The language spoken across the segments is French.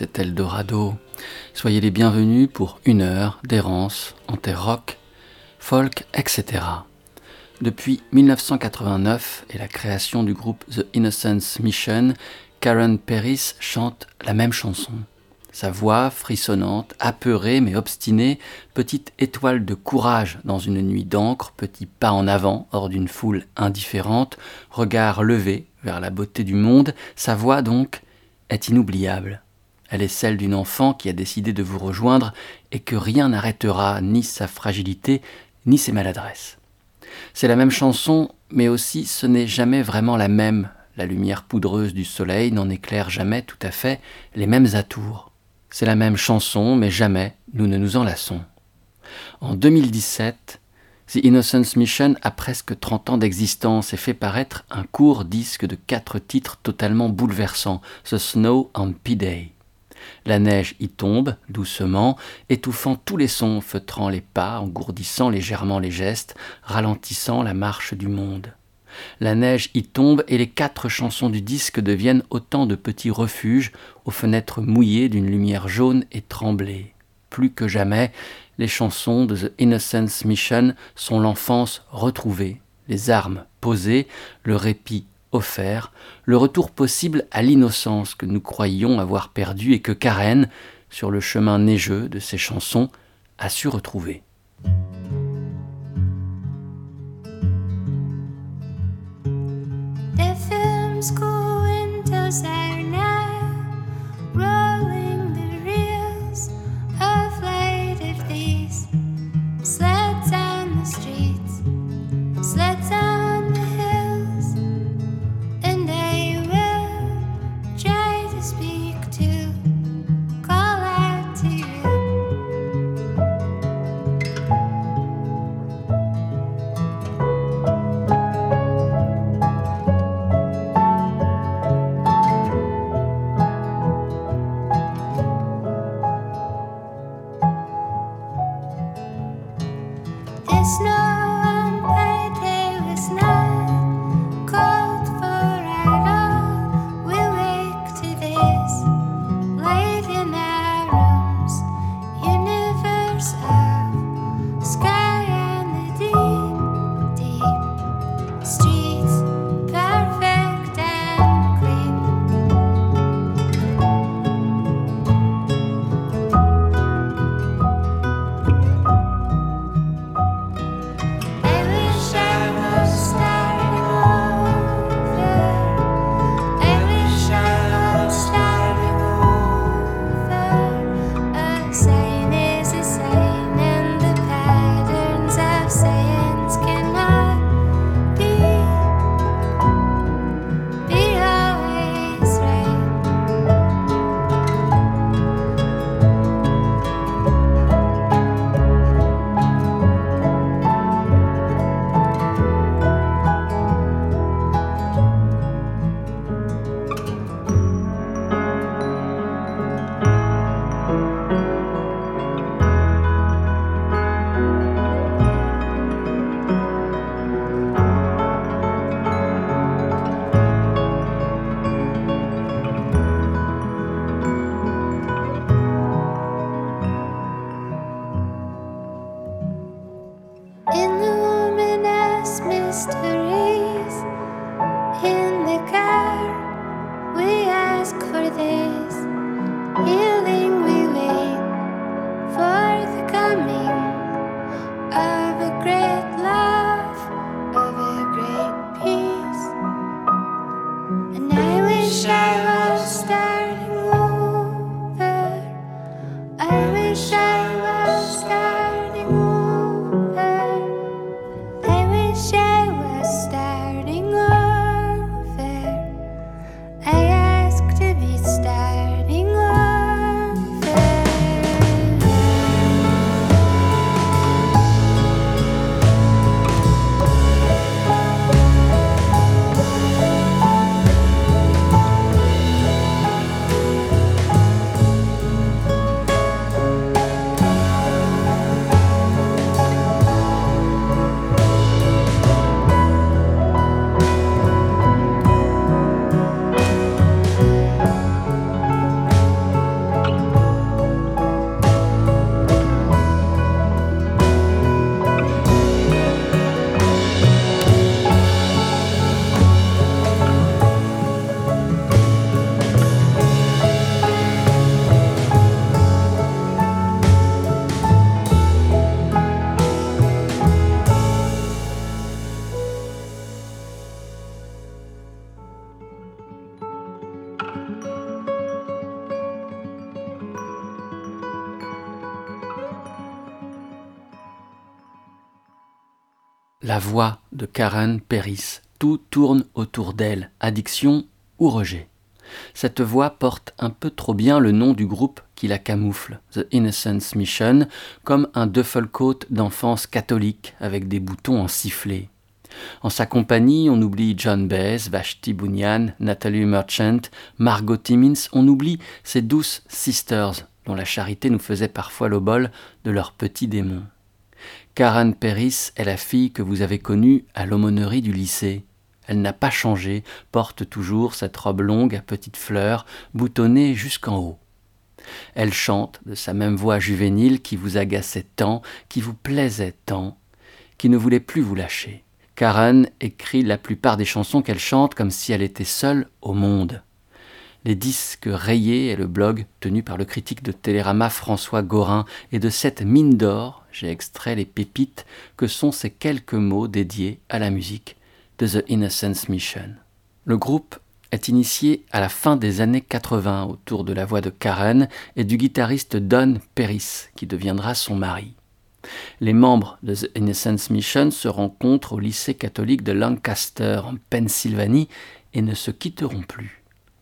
C'est Eldorado. Soyez les bienvenus pour une heure d'errance en terre rock, folk, etc. Depuis 1989 et la création du groupe The Innocence Mission, Karen Paris chante la même chanson. Sa voix frissonnante, apeurée mais obstinée, petite étoile de courage dans une nuit d'encre, petit pas en avant hors d'une foule indifférente, regard levé vers la beauté du monde, sa voix donc est inoubliable. Elle est celle d'une enfant qui a décidé de vous rejoindre et que rien n'arrêtera ni sa fragilité ni ses maladresses. C'est la même chanson, mais aussi ce n'est jamais vraiment la même. La lumière poudreuse du soleil n'en éclaire jamais tout à fait les mêmes atours. C'est la même chanson, mais jamais nous ne nous en lassons. En 2017, The Innocence Mission a presque 30 ans d'existence et fait paraître un court disque de quatre titres totalement bouleversants, The Snow on P-Day. La neige y tombe, doucement, étouffant tous les sons, feutrant les pas, engourdissant légèrement les gestes, ralentissant la marche du monde. La neige y tombe et les quatre chansons du disque deviennent autant de petits refuges aux fenêtres mouillées d'une lumière jaune et tremblée. Plus que jamais, les chansons de The Innocence Mission sont l'enfance retrouvée, les armes posées, le répit offert, le retour possible à l'innocence que nous croyions avoir perdue et que Karen, sur le chemin neigeux de ses chansons, a su retrouver. Voix de Karen Peris. Tout tourne autour d'elle, addiction ou rejet. Cette voix porte un peu trop bien le nom du groupe qui la camoufle, The Innocence Mission, comme un duffelcoat d'enfance catholique avec des boutons en sifflet. En sa compagnie, on oublie John Baez, Vashti Bunyan, Natalie Merchant, Margot Timmins, on oublie ces douces sisters dont la charité nous faisait parfois l'obol de leurs petits démons. Karen Peris est la fille que vous avez connue à l'aumônerie du lycée. Elle n'a pas changé, porte toujours cette robe longue à petites fleurs, boutonnée jusqu'en haut. Elle chante de sa même voix juvénile qui vous agaçait tant, qui vous plaisait tant, qui ne voulait plus vous lâcher. Karen écrit la plupart des chansons qu'elle chante comme si elle était seule au monde. Les disques rayés et le blog tenu par le critique de Télérama François Gorin et de cette mine d'or, j'ai extrait les pépites que sont ces quelques mots dédiés à la musique de The Innocence Mission. Le groupe est initié à la fin des années 80 autour de la voix de Karen et du guitariste Don Peris, qui deviendra son mari. Les membres de The Innocence Mission se rencontrent au lycée catholique de Lancaster, en Pennsylvanie, et ne se quitteront plus.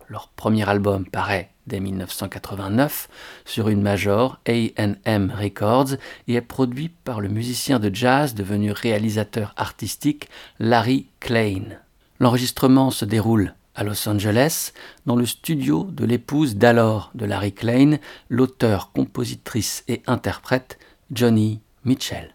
Leur premier album paraît dès 1989 sur une major AM Records et est produit par le musicien de jazz devenu réalisateur artistique Larry Klein. L'enregistrement se déroule à Los Angeles, dans le studio de l'épouse d'alors de Larry Klein, l'auteur, compositrice et interprète Johnny Mitchell.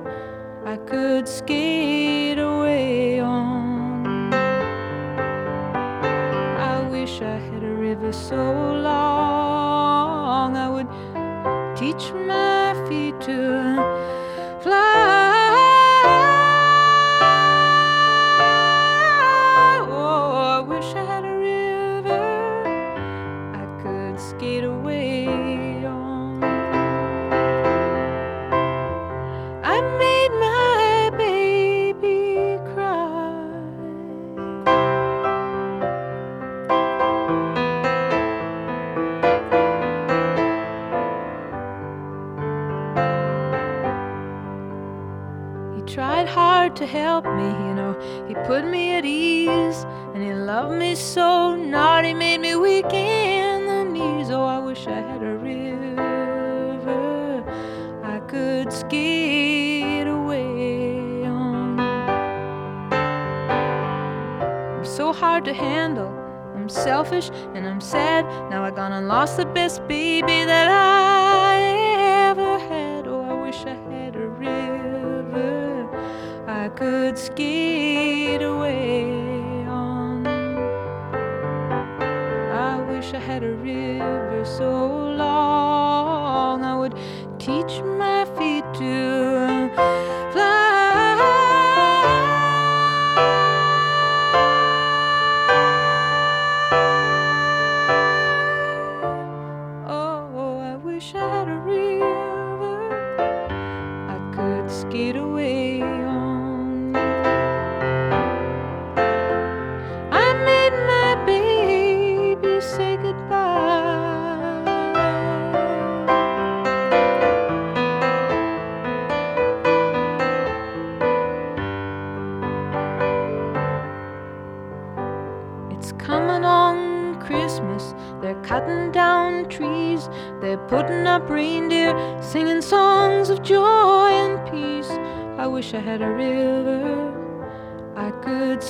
I could skate away on. I wish I had a river so long I would teach my feet to fly.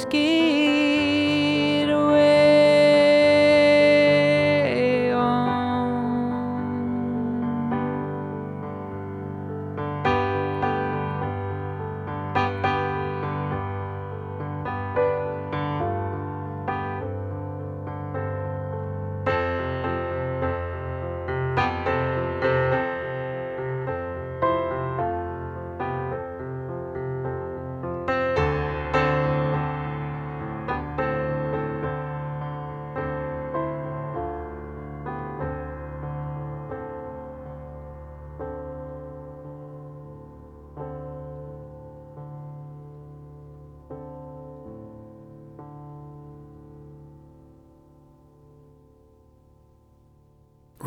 skin.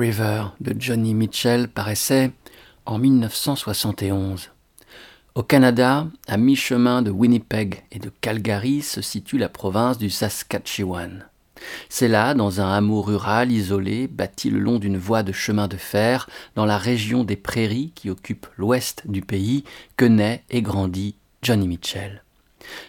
De Johnny Mitchell paraissait en 1971. Au Canada, à mi-chemin de Winnipeg et de Calgary, se situe la province du Saskatchewan. C'est là, dans un hameau rural isolé, bâti le long d'une voie de chemin de fer, dans la région des prairies qui occupe l'ouest du pays, que naît et grandit Johnny Mitchell.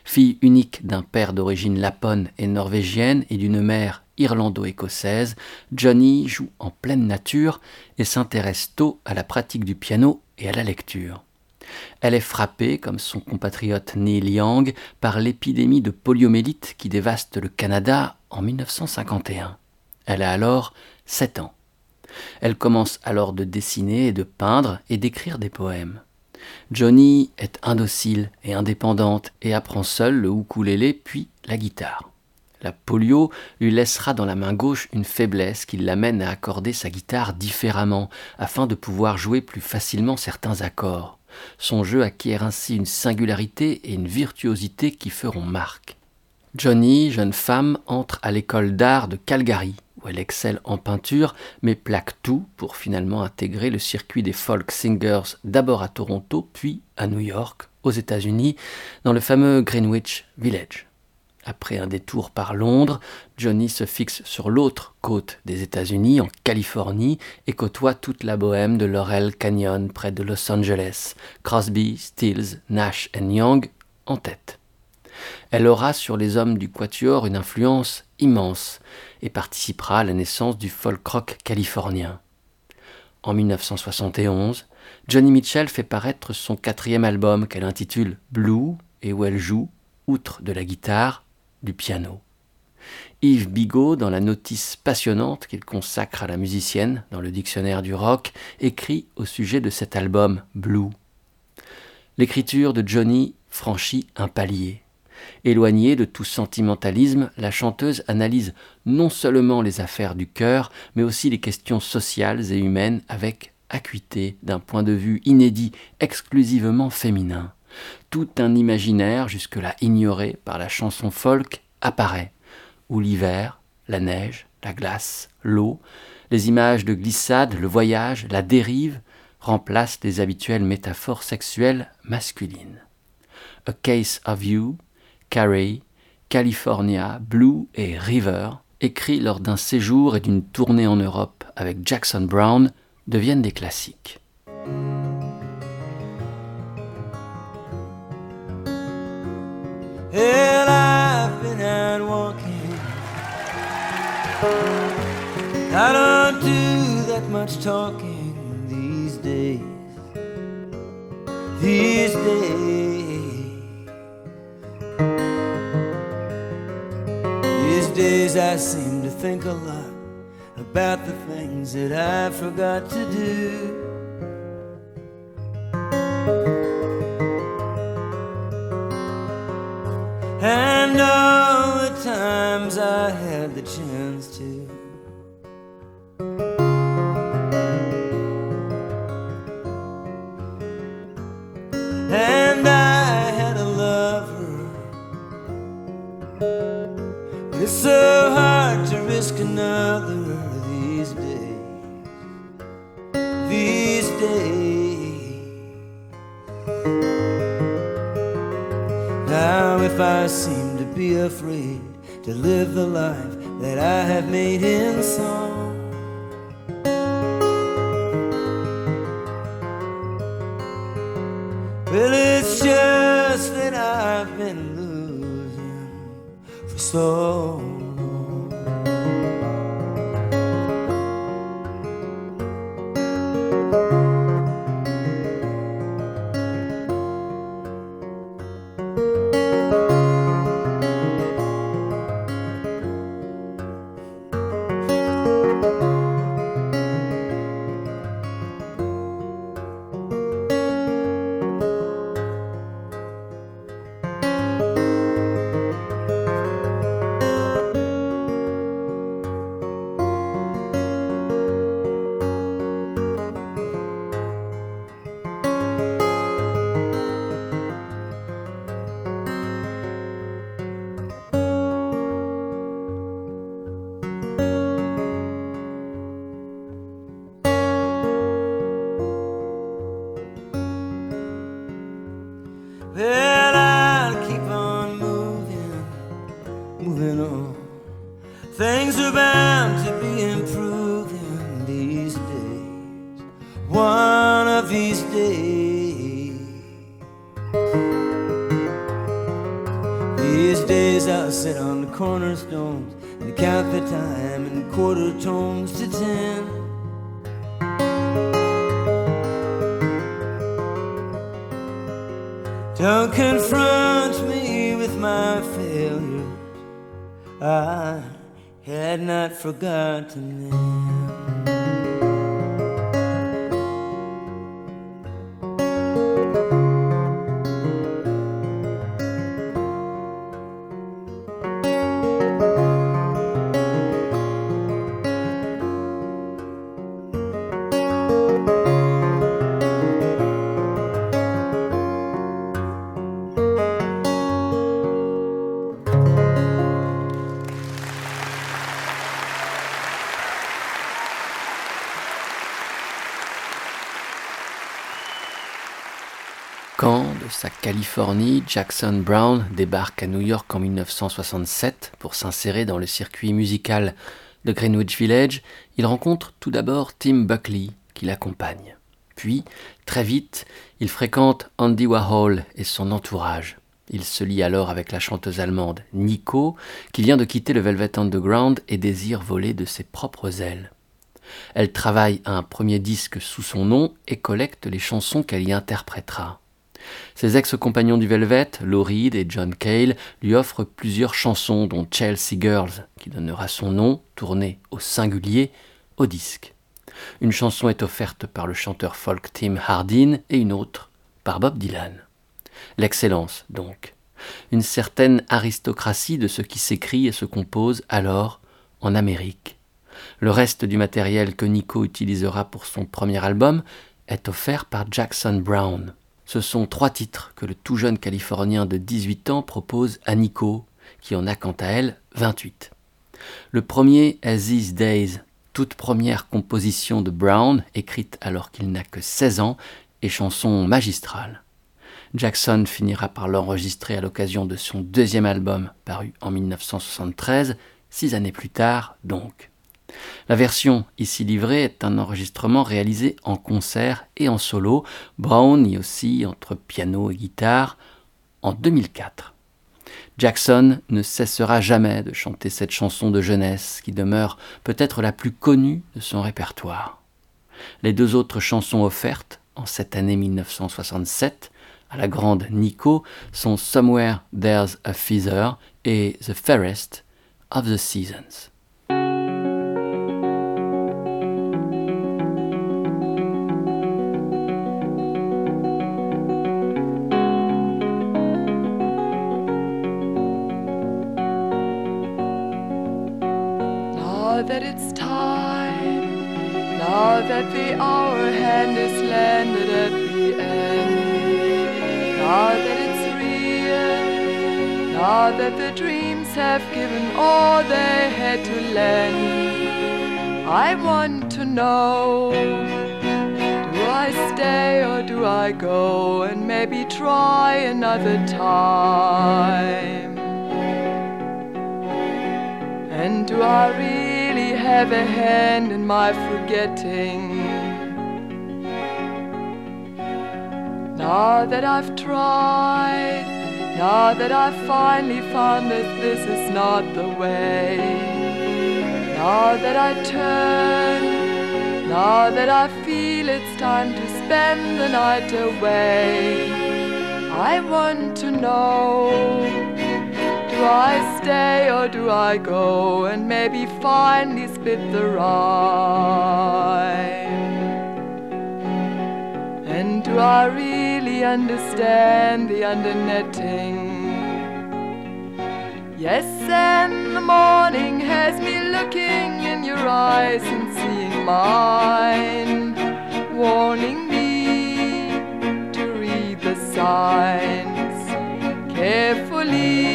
Fille unique d'un père d'origine lapone et norvégienne et d'une mère irlando-écossaise, Johnny joue en pleine nature et s'intéresse tôt à la pratique du piano et à la lecture. Elle est frappée, comme son compatriote Neil Young, par l'épidémie de poliomélite qui dévaste le Canada en 1951. Elle a alors 7 ans. Elle commence alors de dessiner et de peindre et d'écrire des poèmes. Johnny est indocile et indépendante et apprend seule le ukulélé puis la guitare. La polio lui laissera dans la main gauche une faiblesse qui l'amène à accorder sa guitare différemment afin de pouvoir jouer plus facilement certains accords. Son jeu acquiert ainsi une singularité et une virtuosité qui feront marque. Johnny, jeune femme, entre à l'école d'art de Calgary, où elle excelle en peinture, mais plaque tout pour finalement intégrer le circuit des folk singers d'abord à Toronto, puis à New York, aux États-Unis, dans le fameux Greenwich Village. Après un détour par Londres, Johnny se fixe sur l'autre côte des États-Unis, en Californie, et côtoie toute la bohème de Laurel Canyon près de Los Angeles, Crosby, Stills, Nash et Young en tête. Elle aura sur les hommes du Quatuor une influence immense et participera à la naissance du folk rock californien. En 1971, Johnny Mitchell fait paraître son quatrième album qu'elle intitule Blue et où elle joue, outre de la guitare, du piano. Yves Bigot, dans la notice passionnante qu'il consacre à la musicienne dans le dictionnaire du rock, écrit au sujet de cet album Blue. L'écriture de Johnny franchit un palier. Éloignée de tout sentimentalisme, la chanteuse analyse non seulement les affaires du cœur, mais aussi les questions sociales et humaines avec acuité, d'un point de vue inédit, exclusivement féminin tout un imaginaire jusque-là ignoré par la chanson folk apparaît, où l'hiver, la neige, la glace, l'eau, les images de glissade, le voyage, la dérive remplacent les habituelles métaphores sexuelles masculines. A Case of You, Carrie, California, Blue et River, écrits lors d'un séjour et d'une tournée en Europe avec Jackson Brown, deviennent des classiques. I don't do that much talking these days. These days. These days I seem to think a lot about the things that I forgot to do. Jackson Brown débarque à New York en 1967 pour s'insérer dans le circuit musical de Greenwich Village, il rencontre tout d'abord Tim Buckley qui l'accompagne. Puis, très vite, il fréquente Andy Warhol et son entourage. Il se lie alors avec la chanteuse allemande Nico, qui vient de quitter le Velvet Underground et désire voler de ses propres ailes. Elle travaille à un premier disque sous son nom et collecte les chansons qu'elle y interprétera. Ses ex-compagnons du Velvet, Lou Reed et John Cale, lui offrent plusieurs chansons, dont Chelsea Girls, qui donnera son nom, tourné au singulier, au disque. Une chanson est offerte par le chanteur folk Tim Hardin et une autre par Bob Dylan. L'excellence, donc. Une certaine aristocratie de ce qui s'écrit et se compose alors en Amérique. Le reste du matériel que Nico utilisera pour son premier album est offert par Jackson Brown. Ce sont trois titres que le tout jeune Californien de 18 ans propose à Nico, qui en a quant à elle 28. Le premier est These Days, toute première composition de Brown, écrite alors qu'il n'a que 16 ans, et chanson magistrale. Jackson finira par l'enregistrer à l'occasion de son deuxième album, paru en 1973, six années plus tard donc. La version ici livrée est un enregistrement réalisé en concert et en solo. Brown y aussi entre piano et guitare en 2004. Jackson ne cessera jamais de chanter cette chanson de jeunesse qui demeure peut-être la plus connue de son répertoire. Les deux autres chansons offertes en cette année 1967 à la grande Nico sont Somewhere There's a Feather et The Fairest of the Seasons. That the hour hand is landed at the end, now that it's real, now that the dreams have given all they had to lend, I want to know. Do I stay or do I go and maybe try another time? And do I really have a hand in my forgetting? Now that I've tried, now that I've finally found that this is not the way, now that I turn, now that I feel it's time to spend the night away, I want to know. Do I stay or do I go and maybe finally split the rhyme? And do I really understand the undernetting? Yes, and the morning has me looking in your eyes and seeing mine, warning me to read the signs carefully.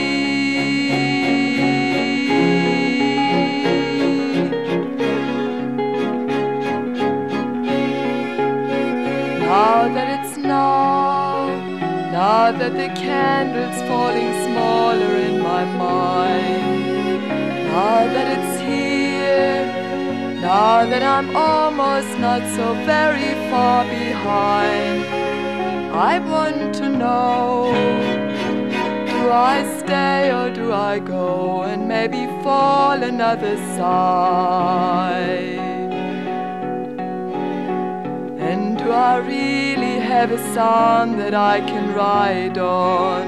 Now that the candle's falling smaller in my mind, now that it's here, now that I'm almost not so very far behind, I want to know do I stay or do I go and maybe fall another side? And do I read? Have a sun that I can ride on?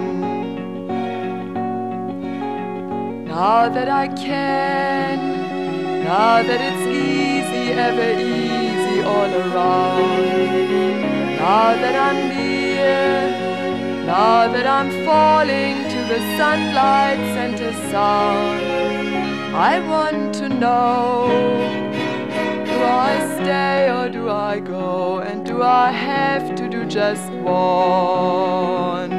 Now that I can now that it's easy, ever easy all around. Now that I'm near, now that I'm falling to the sunlight center sound. I want to know I stay or do I go? And do I have to do just one?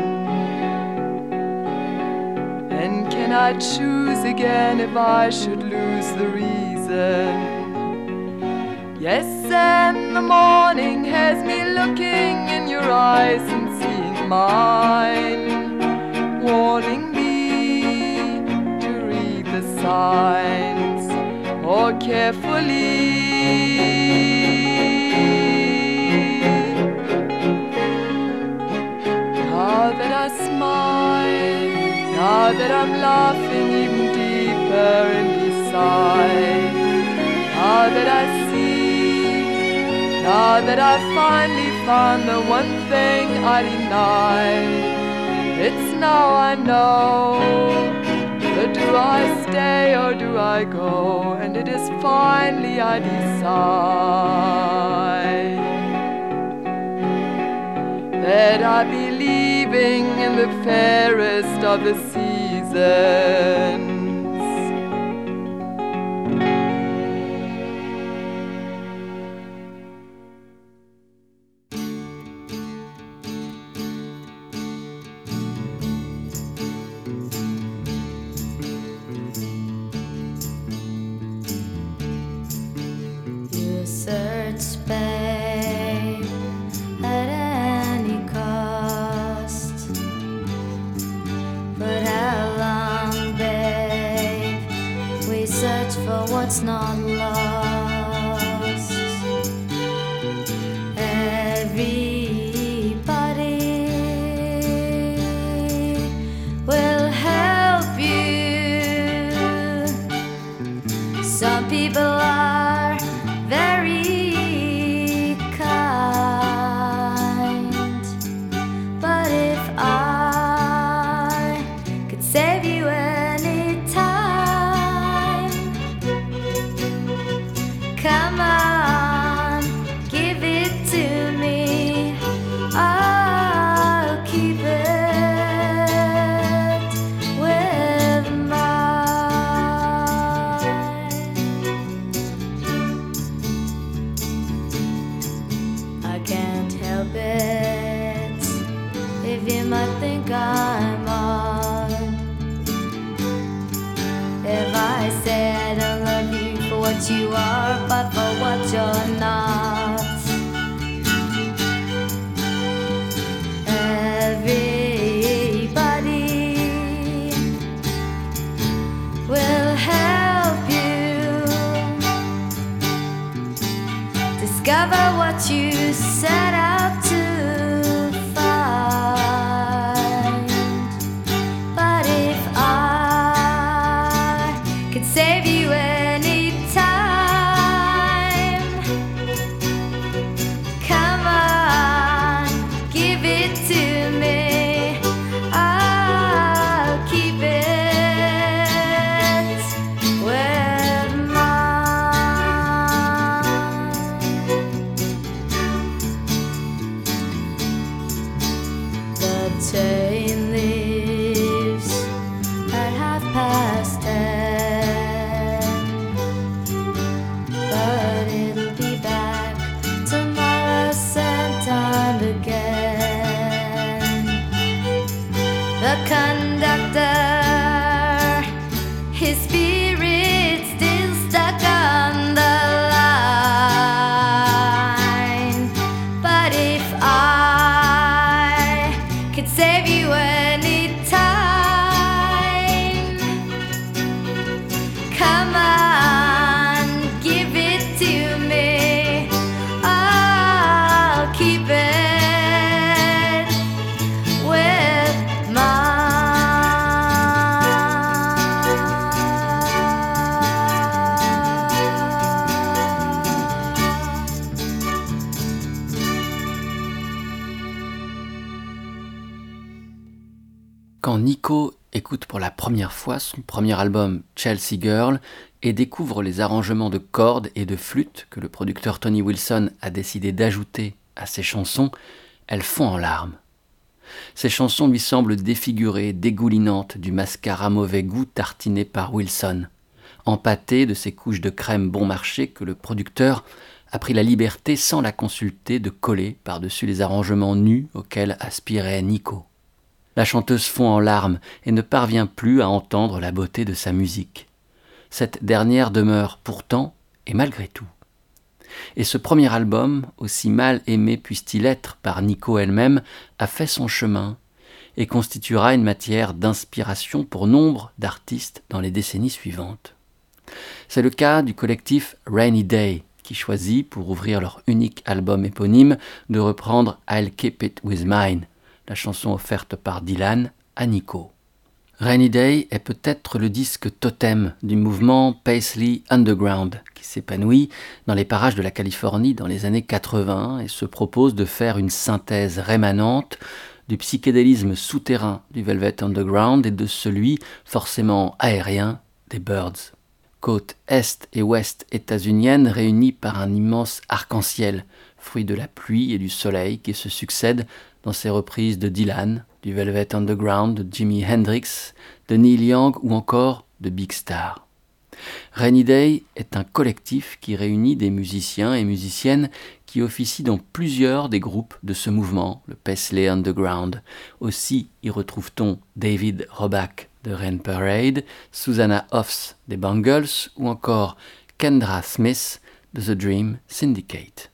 And can I choose again if I should lose the reason? Yes, and the morning has me looking in your eyes and seeing mine, warning me to read the signs more carefully. Now that I smile, now that I'm laughing even deeper and beside now that I see, now that I finally found the one thing I denied, it's now I know. Do I stay or do I go? And it is finally I decide that I be leaving in the fairest of the seasons. Quand Nico écoute pour la première fois son premier album Chelsea Girl et découvre les arrangements de cordes et de flûte que le producteur Tony Wilson a décidé d'ajouter à ses chansons, elle fond en larmes. Ces chansons lui semblent défigurées, dégoulinantes du mascara mauvais goût tartiné par Wilson, empâtées de ces couches de crème bon marché que le producteur a pris la liberté sans la consulter de coller par-dessus les arrangements nus auxquels aspirait Nico. La chanteuse fond en larmes et ne parvient plus à entendre la beauté de sa musique. Cette dernière demeure pourtant et malgré tout. Et ce premier album, aussi mal aimé puisse-t-il être par Nico elle-même, a fait son chemin et constituera une matière d'inspiration pour nombre d'artistes dans les décennies suivantes. C'est le cas du collectif Rainy Day, qui choisit, pour ouvrir leur unique album éponyme, de reprendre I'll Keep It With Mine, la chanson offerte par Dylan à Nico. Rainy Day est peut-être le disque totem du mouvement Paisley Underground qui s'épanouit dans les parages de la Californie dans les années 80 et se propose de faire une synthèse rémanente du psychédélisme souterrain du Velvet Underground et de celui forcément aérien des Birds. Côte est et ouest états-unienne réunies par un immense arc-en-ciel, fruit de la pluie et du soleil qui se succèdent dans ses reprises de Dylan, du Velvet Underground, de Jimi Hendrix, de Neil Young ou encore de Big Star. Rainy Day est un collectif qui réunit des musiciens et musiciennes qui officient dans plusieurs des groupes de ce mouvement, le Paisley Underground. Aussi y retrouve-t-on David Roback de Rain Parade, Susanna Hoffs des Bangles ou encore Kendra Smith de The Dream Syndicate.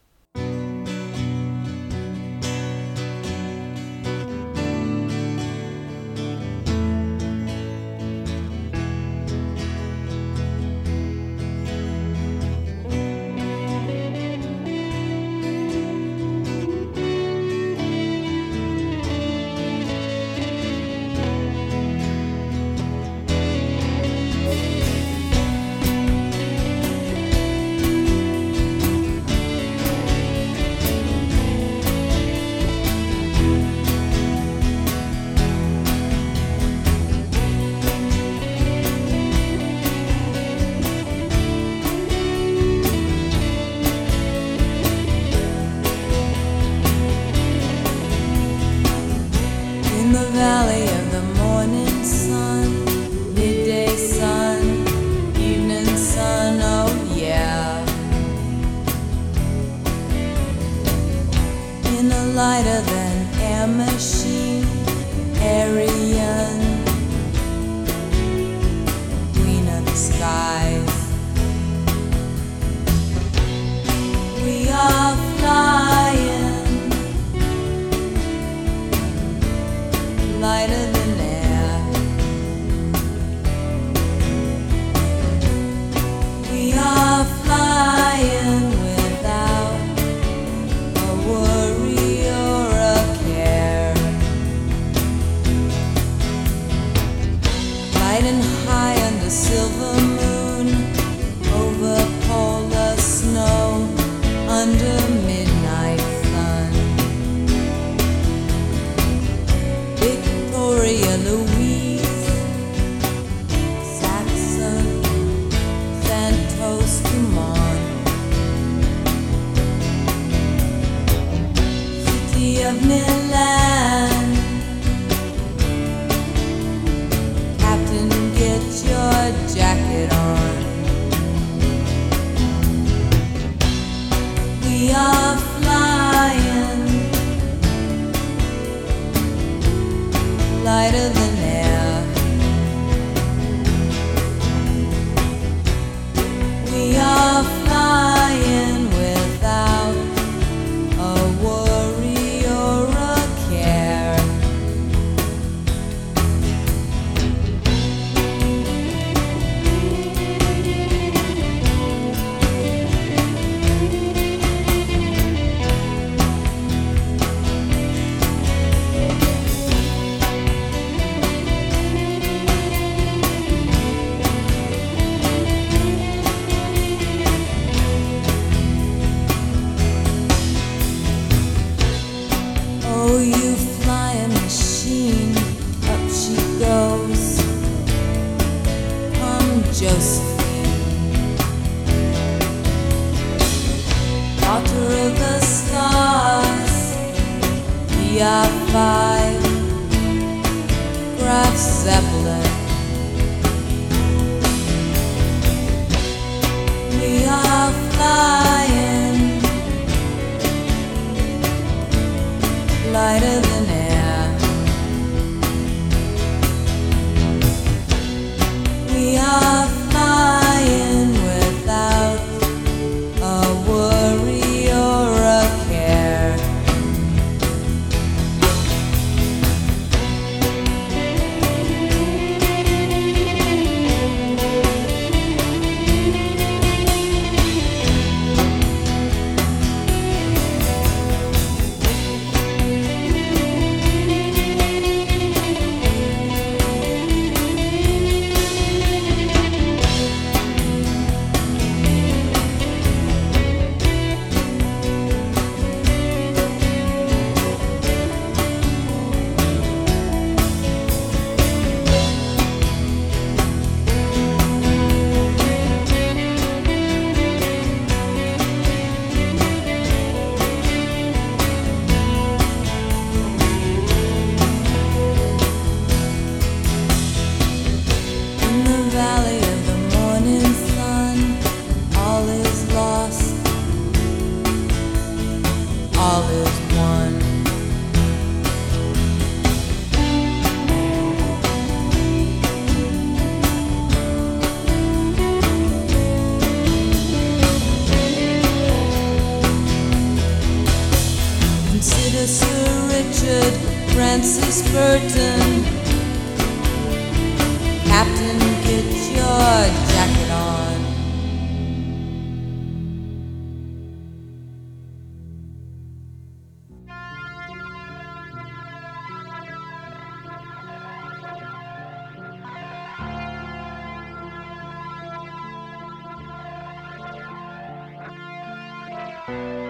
En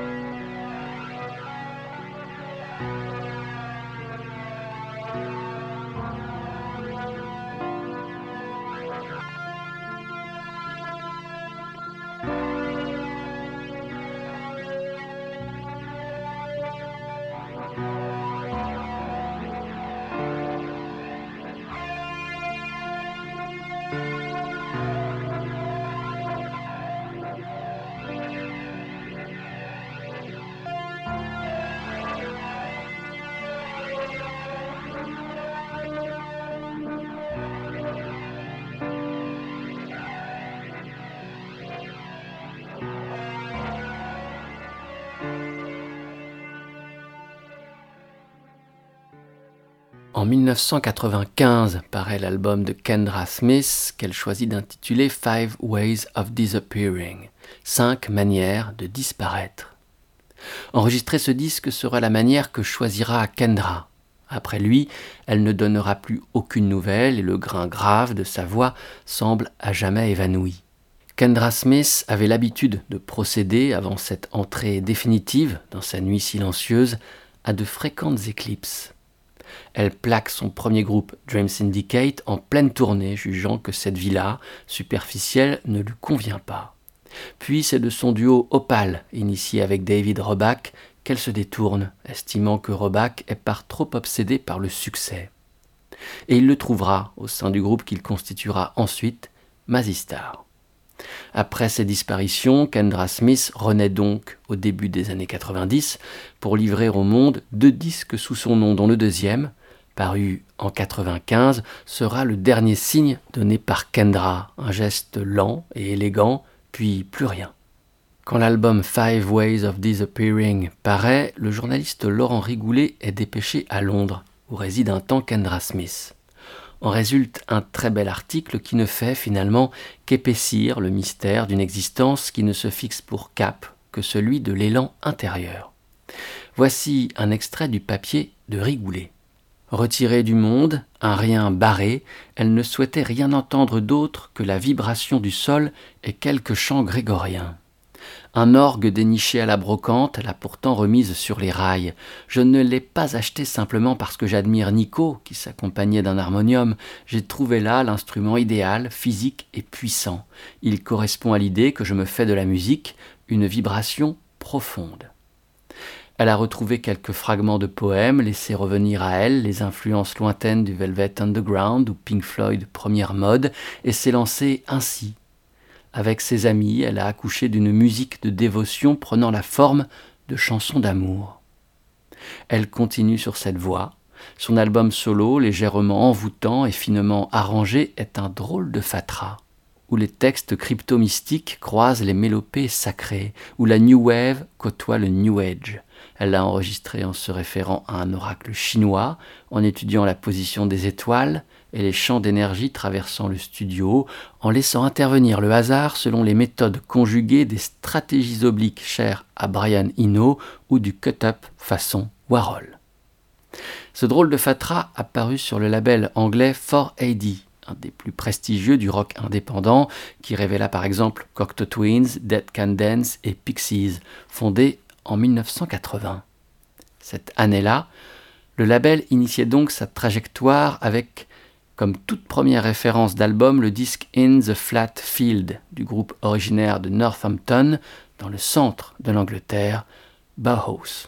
1995 paraît l'album de Kendra Smith qu'elle choisit d'intituler Five Ways of Disappearing, cinq manières de disparaître. Enregistrer ce disque sera la manière que choisira Kendra. Après lui, elle ne donnera plus aucune nouvelle et le grain grave de sa voix semble à jamais évanoui. Kendra Smith avait l'habitude de procéder, avant cette entrée définitive dans sa nuit silencieuse, à de fréquentes éclipses. Elle plaque son premier groupe Dream Syndicate en pleine tournée, jugeant que cette vie-là, superficielle, ne lui convient pas. Puis c'est de son duo Opal, initié avec David Roback, qu'elle se détourne, estimant que Roback est par trop obsédé par le succès. Et il le trouvera au sein du groupe qu'il constituera ensuite, Mazistar. Après ses disparitions, Kendra Smith renaît donc au début des années 90 pour livrer au monde deux disques sous son nom, dont le deuxième, paru en 95, sera le dernier signe donné par Kendra, un geste lent et élégant, puis plus rien. Quand l'album Five Ways of Disappearing paraît, le journaliste Laurent Rigoulet est dépêché à Londres, où réside un temps Kendra Smith. En résulte un très bel article qui ne fait finalement qu'épaissir le mystère d'une existence qui ne se fixe pour cap que celui de l'élan intérieur. Voici un extrait du papier de Rigoulet. Retirée du monde, un rien barré, elle ne souhaitait rien entendre d'autre que la vibration du sol et quelques chants grégoriens. Un orgue déniché à la brocante l'a pourtant remise sur les rails. Je ne l'ai pas acheté simplement parce que j'admire Nico, qui s'accompagnait d'un harmonium. J'ai trouvé là l'instrument idéal, physique et puissant. Il correspond à l'idée que je me fais de la musique, une vibration profonde. Elle a retrouvé quelques fragments de poèmes, laissé revenir à elle les influences lointaines du Velvet Underground ou Pink Floyd première mode, et s'est lancée ainsi avec ses amis, elle a accouché d'une musique de dévotion prenant la forme de chansons d'amour. Elle continue sur cette voie. Son album solo, légèrement envoûtant et finement arrangé, est un drôle de fatras, où les textes crypto-mystiques croisent les mélopées sacrées, où la New Wave côtoie le New Age. Elle l'a enregistré en se référant à un oracle chinois, en étudiant la position des étoiles, et les champs d'énergie traversant le studio, en laissant intervenir le hasard selon les méthodes conjuguées des stratégies obliques chères à Brian Eno ou du cut-up façon Warhol. Ce drôle de fatra apparu sur le label anglais 4AD, un des plus prestigieux du rock indépendant, qui révéla par exemple Cocteau Twins, Dead Can Dance et Pixies, fondé en 1980. Cette année-là, le label initiait donc sa trajectoire avec comme toute première référence d'album le disque In the Flat Field du groupe originaire de Northampton, dans le centre de l'Angleterre, Bauhaus.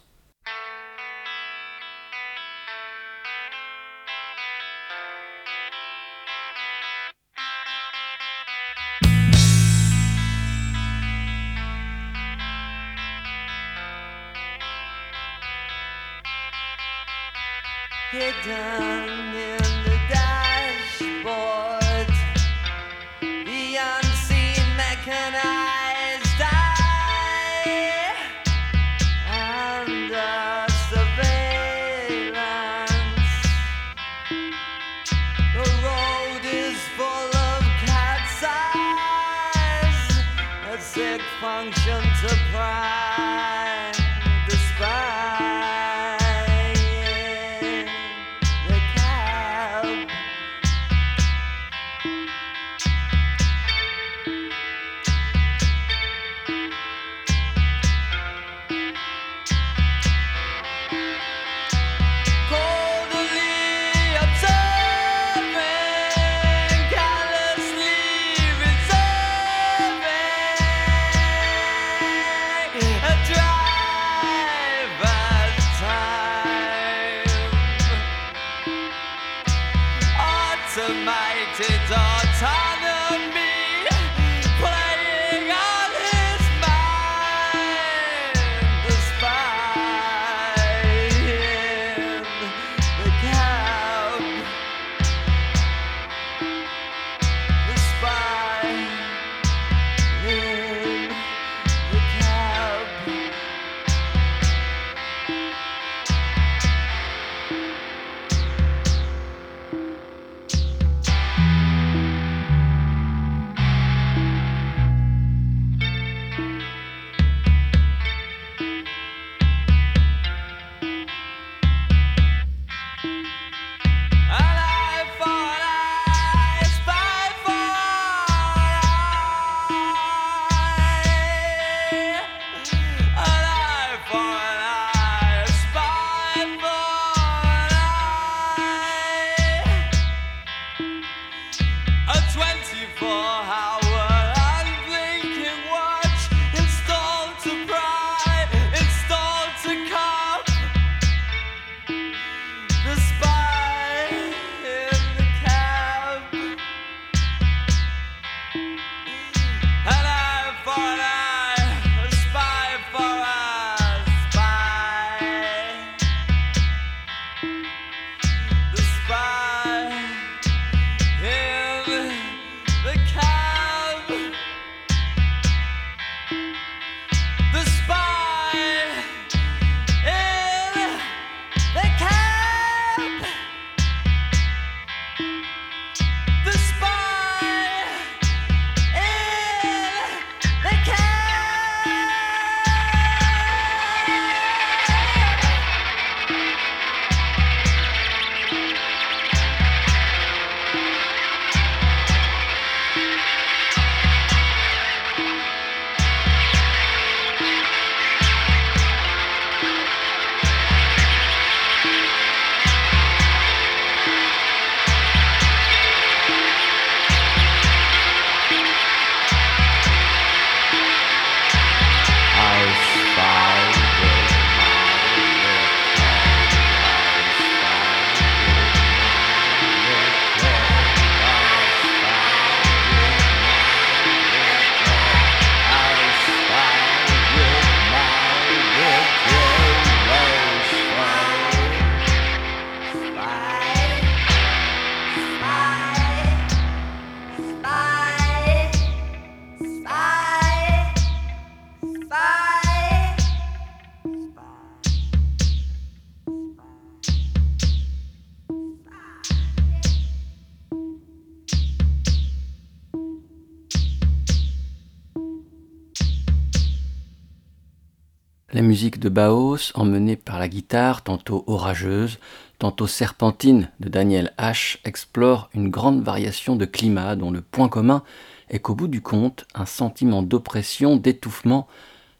De Baos, emmenée par la guitare, tantôt orageuse, tantôt serpentine de Daniel H., explore une grande variation de climat dont le point commun est qu'au bout du compte, un sentiment d'oppression, d'étouffement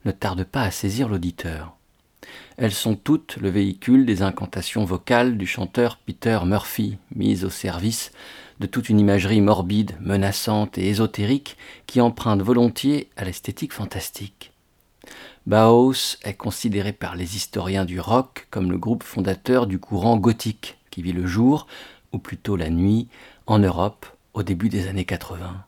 ne tarde pas à saisir l'auditeur. Elles sont toutes le véhicule des incantations vocales du chanteur Peter Murphy, mises au service de toute une imagerie morbide, menaçante et ésotérique qui emprunte volontiers à l'esthétique fantastique. Bauhaus est considéré par les historiens du rock comme le groupe fondateur du courant gothique qui vit le jour, ou plutôt la nuit, en Europe au début des années 80.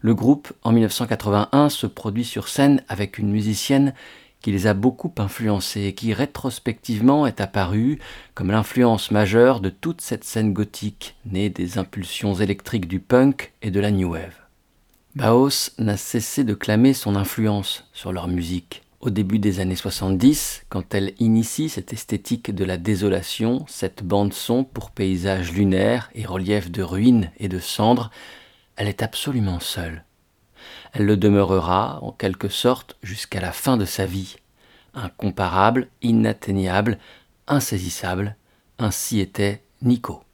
Le groupe, en 1981, se produit sur scène avec une musicienne qui les a beaucoup influencés et qui rétrospectivement est apparue comme l'influence majeure de toute cette scène gothique née des impulsions électriques du punk et de la new wave. Baos n'a cessé de clamer son influence sur leur musique. Au début des années 70, quand elle initie cette esthétique de la désolation, cette bande-son pour paysages lunaires et reliefs de ruines et de cendres, elle est absolument seule. Elle le demeurera, en quelque sorte, jusqu'à la fin de sa vie. Incomparable, inatteignable, insaisissable, ainsi était Nico.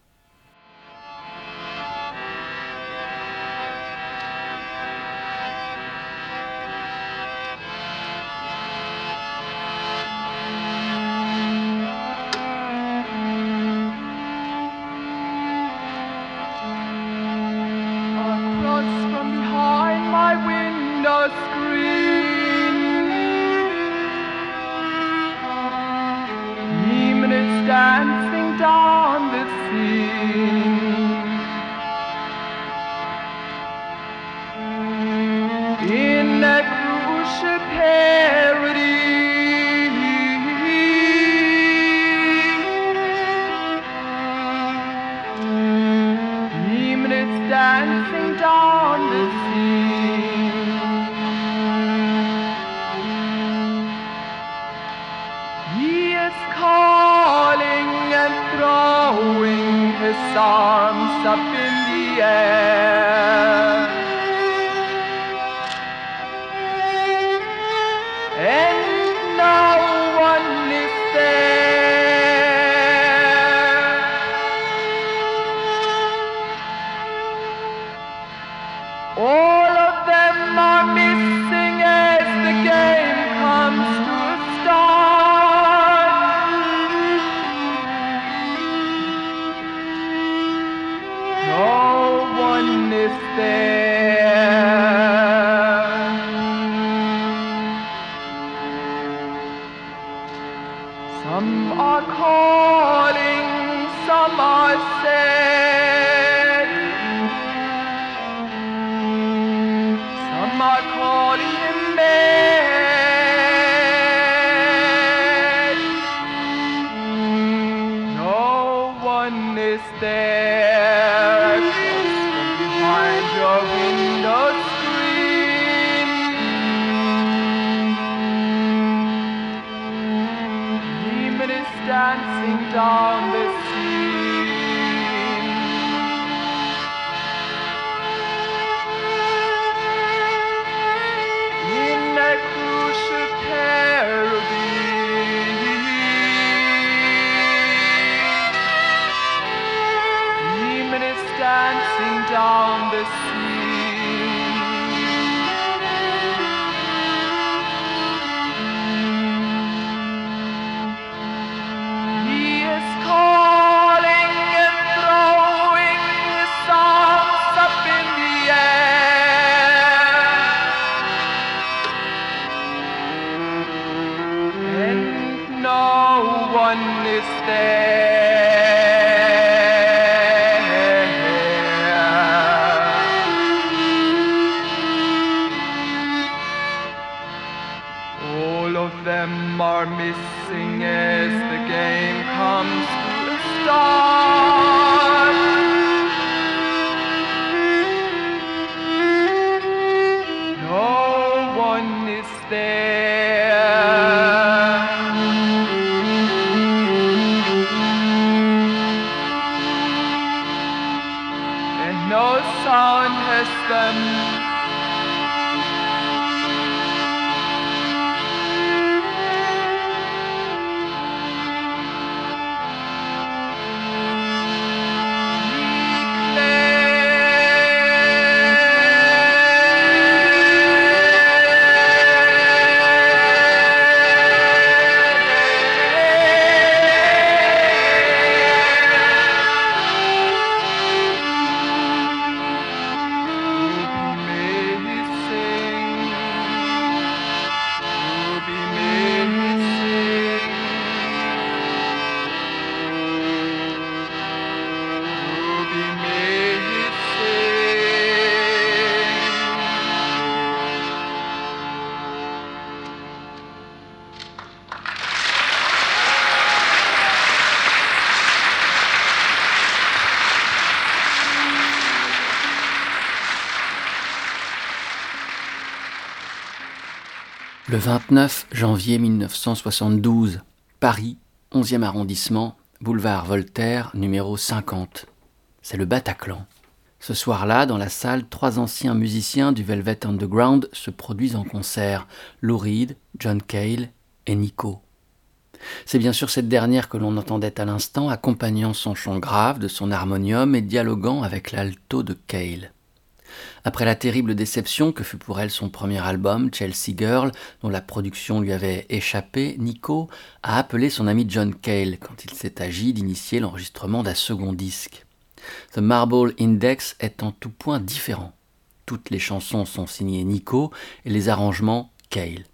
one is there. 29 janvier 1972, Paris, 11e arrondissement, boulevard Voltaire, numéro 50. C'est le Bataclan. Ce soir-là, dans la salle, trois anciens musiciens du Velvet Underground se produisent en concert Lou Reed, John Cale et Nico. C'est bien sûr cette dernière que l'on entendait à l'instant, accompagnant son chant grave de son harmonium et dialoguant avec l'alto de Cale. Après la terrible déception que fut pour elle son premier album, Chelsea Girl, dont la production lui avait échappé, Nico a appelé son ami John Cale quand il s'est agi d'initier l'enregistrement d'un second disque. The Marble Index est en tout point différent. Toutes les chansons sont signées Nico et les arrangements Cale.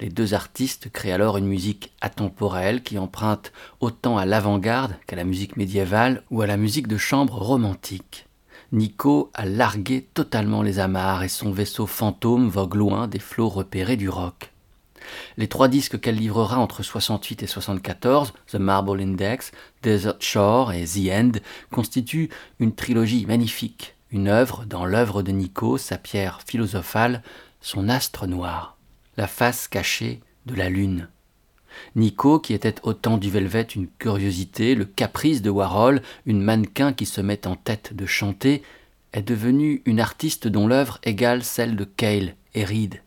Les deux artistes créent alors une musique atemporelle qui emprunte autant à l'avant-garde qu'à la musique médiévale ou à la musique de chambre romantique. Nico a largué totalement les amarres et son vaisseau fantôme vogue loin des flots repérés du rock. Les trois disques qu'elle livrera entre 68 et 74, The Marble Index, Desert Shore et The End, constituent une trilogie magnifique, une œuvre dans l'œuvre de Nico, sa pierre philosophale, son astre noir, la face cachée de la lune. Nico, qui était au temps du Velvet une curiosité, le caprice de Warhol, une mannequin qui se met en tête de chanter, est devenue une artiste dont l'œuvre égale celle de Cale et Reed.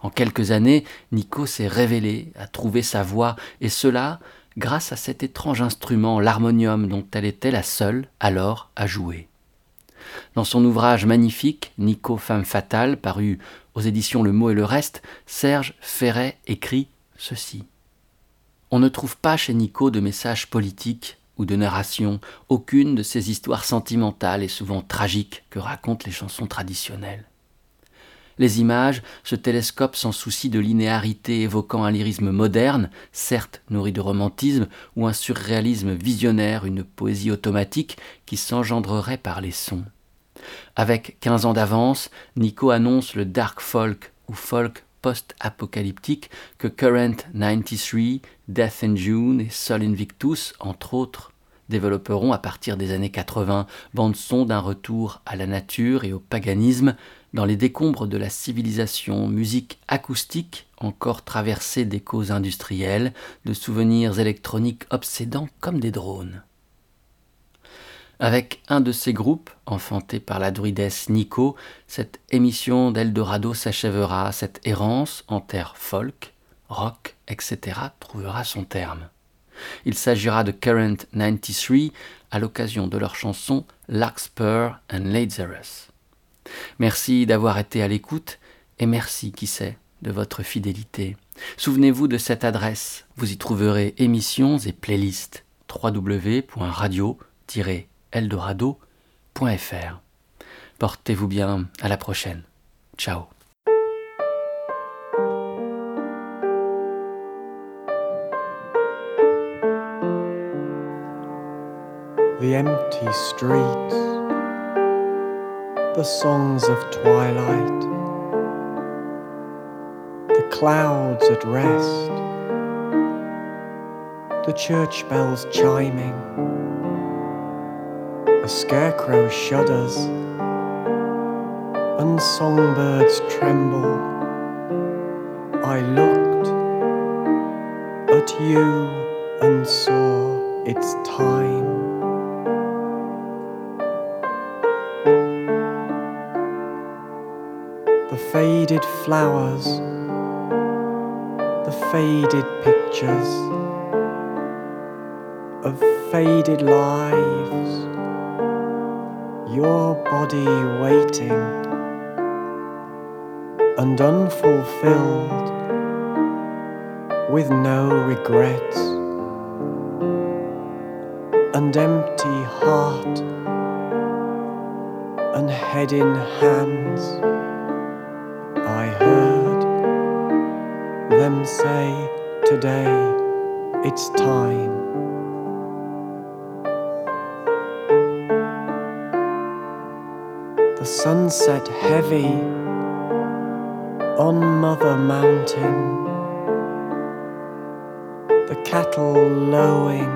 En quelques années, Nico s'est révélé, a trouvé sa voix, et cela grâce à cet étrange instrument, l'harmonium, dont elle était la seule alors à jouer. Dans son ouvrage magnifique, Nico Femme fatale, paru aux éditions Le Mot et le Reste, Serge Ferret écrit ceci. On ne trouve pas chez Nico de messages politiques ou de narration, aucune de ces histoires sentimentales et souvent tragiques que racontent les chansons traditionnelles. Les images se télescopent sans souci de linéarité évoquant un lyrisme moderne, certes nourri de romantisme, ou un surréalisme visionnaire, une poésie automatique qui s'engendrerait par les sons. Avec quinze ans d'avance, Nico annonce le dark folk ou folk post-apocalyptique que Current 93, Death in June et Sol Invictus, entre autres, développeront à partir des années 80, bande-son d'un retour à la nature et au paganisme, dans les décombres de la civilisation, musique acoustique encore traversée d'échos industriels, de souvenirs électroniques obsédants comme des drones. Avec un de ces groupes, enfanté par la druidesse Nico, cette émission d'Eldorado s'achèvera, cette errance en terre folk, rock, etc. trouvera son terme. Il s'agira de Current 93 à l'occasion de leur chanson Larkspur and Lazarus. Merci d'avoir été à l'écoute et merci, qui sait, de votre fidélité. Souvenez-vous de cette adresse, vous y trouverez émissions et playlists www.radio- eldorado.fr. Portez-vous bien, à la prochaine. Ciao. The empty streets, the songs of twilight, the clouds at rest, the church bells chiming a scarecrow shudders, and songbirds tremble. I looked at you and saw its time. The faded flowers, the faded pictures of faded lives your body waiting and unfulfilled with no regrets and empty heart and head in hands. I heard them say today it's time. Sunset heavy on Mother Mountain, the cattle lowing,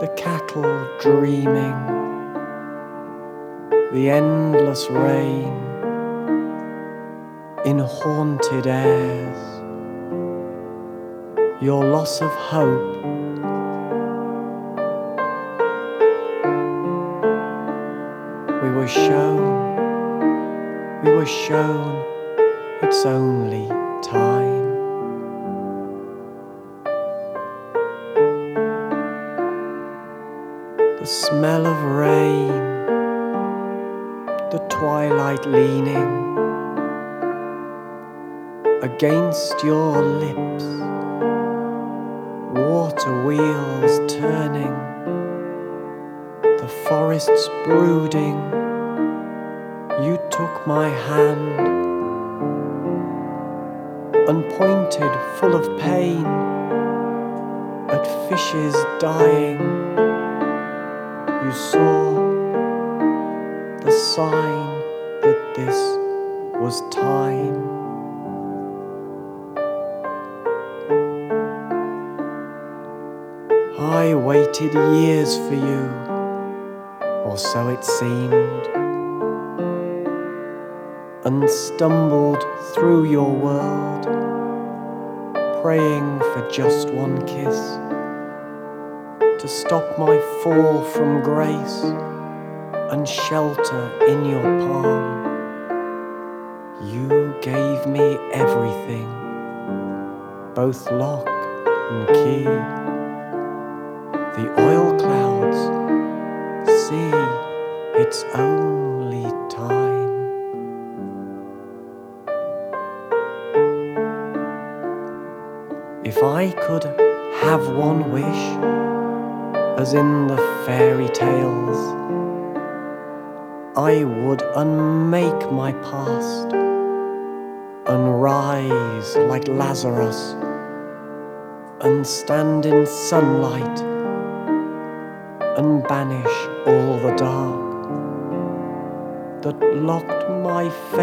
the cattle dreaming, the endless rain in haunted airs. Your loss of hope. Turning, the forests brooding. You took my hand and pointed full of pain at fishes dying. You saw the sign that this was time. Waited years for you, or so it seemed, and stumbled through your world, praying for just one kiss to stop my fall from grace and shelter in your palm. You gave me everything, both lock and key. Oil clouds, see, it's only time. If I could have one wish, as in the fairy tales, I would unmake my past and rise like Lazarus and stand in sunlight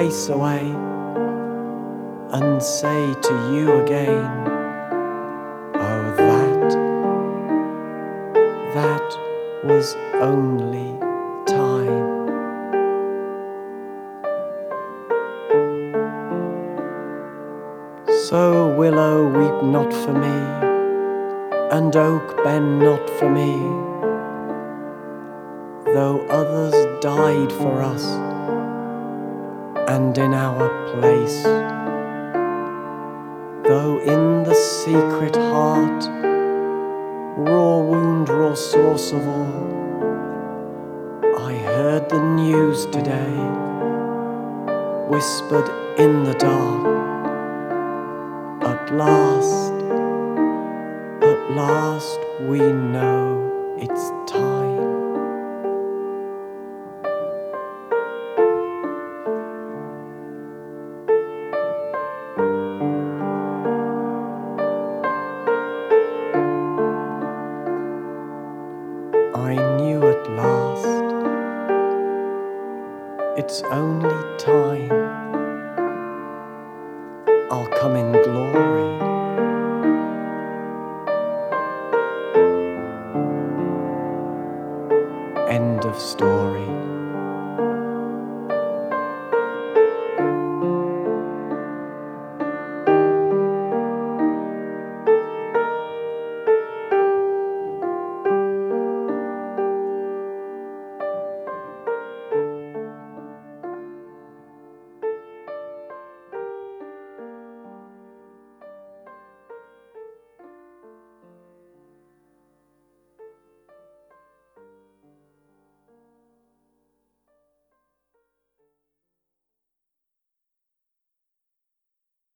face away and say to you again, Oh, that, that was only time. So, willow, weep not for me, and oak, bend not for me though others died for us and in our place. Though in the secret heart, raw wound, raw source of all, I heard the news today, whispered in the dark. At last, at last, we know